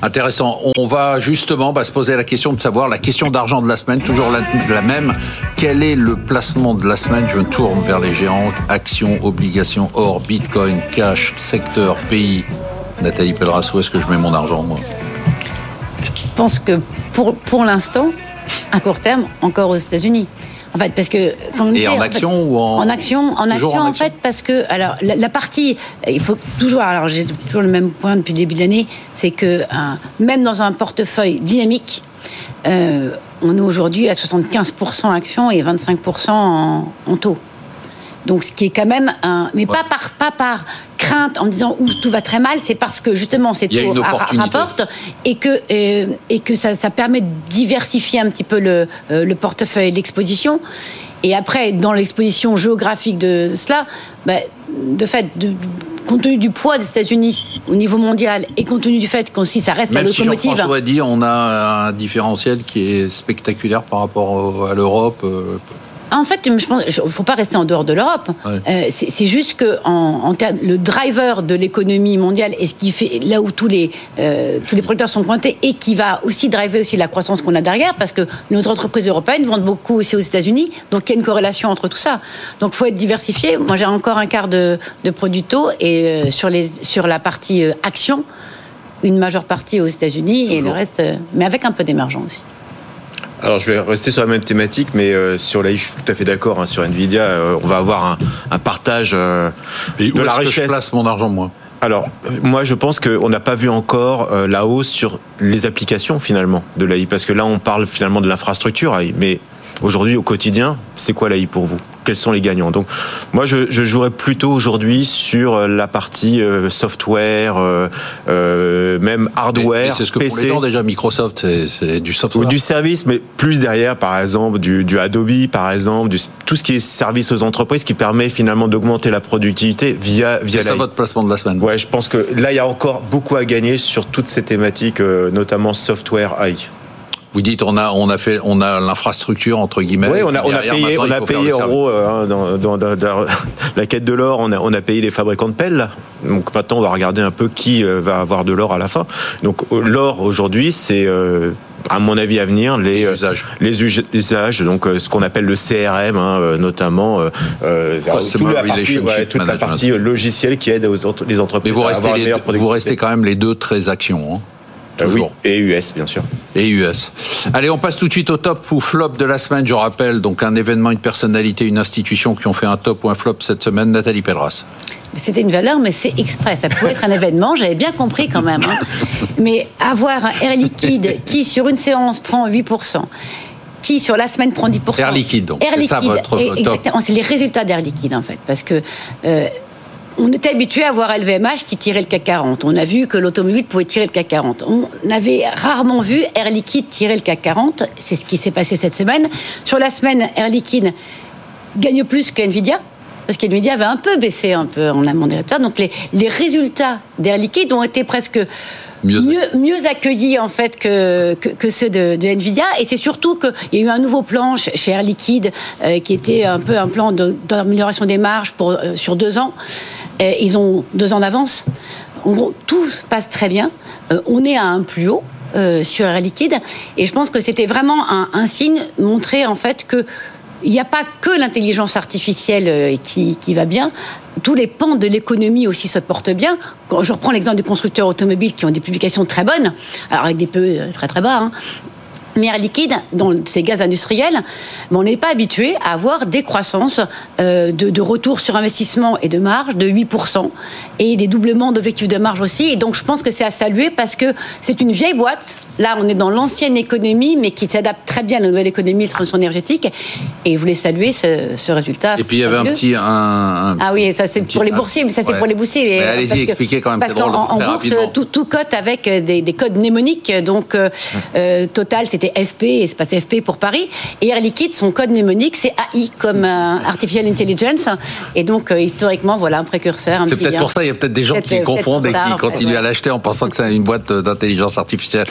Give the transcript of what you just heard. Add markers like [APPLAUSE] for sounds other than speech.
Intéressant. On va justement bah, se poser la question de savoir la question d'argent de la semaine, toujours la, même. Quel est le placement de la semaine? Je me tourne vers les géants actions, obligations, or, bitcoin, cash, secteur, pays. Nathalie Pelleras, où est-ce que je mets mon argent, moi? Je pense que pour, pour l'instant, à court terme, encore aux États-Unis. En fait, parce que quand et en, action fait, ou en en action, en action, en, fait, parce que alors la, la, partie, il faut toujours, alors j'ai toujours le même point depuis le début de l'année, c'est que un, même dans un portefeuille dynamique, euh, on est aujourd'hui à 75% actions et 25% en, en taux. Donc, ce qui est quand même un, mais ouais. pas par pas par crainte en disant où tout va très mal, c'est parce que justement c'est tout rapporte et que euh, et que ça, ça, permet de diversifier un petit peu le, euh, le portefeuille, l'exposition. Et après, dans l'exposition géographique de cela, bah, de fait, de, compte tenu du poids des États-Unis au niveau mondial et compte tenu du fait qu'aussi ça reste Même la locomotive. Si dit, on a un différentiel qui est spectaculaire par rapport à l'Europe. En fait, je pense, il ne faut pas rester en dehors de l'Europe. Ouais. Euh, c'est juste que en, en termes, le driver de l'économie mondiale et ce qui fait là où tous les euh, tous les producteurs sont pointés et qui va aussi driver aussi la croissance qu'on a derrière, parce que nos entreprises européennes vendent beaucoup aussi aux États-Unis, donc il y a une corrélation entre tout ça. Donc, faut être diversifié. Moi, j'ai encore un quart de, de produits taux et euh, sur les sur la partie action, une majeure partie aux États-Unis et le reste, mais avec un peu d'émergence aussi. Alors je vais rester sur la même thématique, mais euh, sur la je suis tout à fait d'accord hein, sur Nvidia. Euh, on va avoir un, un partage euh, Et de où la est-ce que richesse. je place mon argent, moi? Alors moi je pense qu'on n'a pas vu encore euh, la hausse sur les applications finalement de l'AI, parce que là on parle finalement de l'infrastructure AI, mais aujourd'hui au quotidien, c'est quoi l'AI pour vous? Quels sont les gagnants? Donc, moi, je, je jouerais plutôt aujourd'hui sur la partie euh, software, euh, euh, même hardware. C'est ce que PC. les gens déjà Microsoft, c'est du software. Ou du service, mais plus derrière, par exemple, du, du Adobe, par exemple, du, tout ce qui est service aux entreprises, qui permet finalement d'augmenter la productivité via via. C'est ça votre placement de la semaine. Ouais, je pense que là, il y a encore beaucoup à gagner sur toutes ces thématiques, euh, notamment software AI. Vous dites on a on a fait on a l'infrastructure entre guillemets. Oui, on a, on a payé, on a payé en gros euh, dans, dans, dans, dans, [LAUGHS] la quête de l'or, on a, on a payé les fabricants de pelles. Là. Donc maintenant, on va regarder un peu qui euh, va avoir de l'or à la fin. Donc l'or aujourd'hui, c'est euh, à mon avis à venir les, les usages, les usages donc euh, ce qu'on appelle le CRM hein, notamment euh, toute la partie, ouais, toute la partie logicielle qui aide aux, les entreprises Mais vous à restez, avoir les, vous restez quand même les deux très actions. Hein Toujours. oui, et US bien sûr. Et US. Allez, on passe tout de suite au top ou flop de la semaine. Je rappelle donc un événement, une personnalité, une institution qui ont fait un top ou un flop cette semaine. Nathalie Pelleras. C'était une valeur, mais c'est exprès. Ça pouvait être un événement, j'avais bien compris quand même. Hein. Mais avoir un Air Liquide qui, sur une séance, prend 8%, qui sur la semaine prend 10%. Air Liquide, donc. Air Liquide. Ça, votre exactement. C'est les résultats d'Air Liquide, en fait. Parce que. Euh, on était habitué à voir LVMH qui tirait le CAC 40. On a vu que l'automobile pouvait tirer le CAC 40. On avait rarement vu Air Liquide tirer le CAC 40. C'est ce qui s'est passé cette semaine. Sur la semaine, Air Liquide gagne plus que Nvidia. Parce qu'Nvidia avait un peu baissé un peu en amont des résultats. Donc les, les résultats d'Air Liquide ont été presque Mieux, mieux, mieux, accueillis en fait que, que, que ceux de, de, Nvidia et c'est surtout qu'il y a eu un nouveau plan chez Air Liquide euh, qui était un peu un plan d'amélioration de, des marges pour, euh, sur deux ans. Euh, ils ont deux ans d'avance. En gros, tout se passe très bien. Euh, on est à un plus haut euh, sur Air Liquide et je pense que c'était vraiment un, signe montré en fait que il n'y a pas que l'intelligence artificielle qui, qui, va bien. Tous les pans de l'économie aussi se portent bien. Quand je reprends l'exemple des constructeurs automobiles qui ont des publications très bonnes, alors avec des peu très très bas. Hein. Mais Air Liquide, dans ces gaz industriels, on n'est pas habitué à avoir des croissances euh, de, de, retour sur investissement et de marge de 8% et des doublements d'objectifs de marge aussi. Et donc je pense que c'est à saluer parce que c'est une vieille boîte Là, on est dans l'ancienne économie, mais qui s'adapte très bien à la nouvelle économie de transition énergétique. Et vous voulez saluer ce, résultat. Et puis il y avait un petit. Un, ah oui, ça c'est pour les boursiers, mais ça c'est pour les boursiers. Allez-y, expliquez quand même. Parce qu'en bourse, tout, tout, cote avec des, codes mnémoniques. Donc euh, euh, Total, c'était FP, et c'est passé FP pour Paris. Et Air Liquide, son code mnémonique, c'est AI comme euh, Artificial Intelligence. Et donc historiquement, voilà un précurseur. C'est peut-être pour ça, il y a peut-être des gens qui confondent et qui continuent à l'acheter en pensant que c'est une boîte d'intelligence artificielle.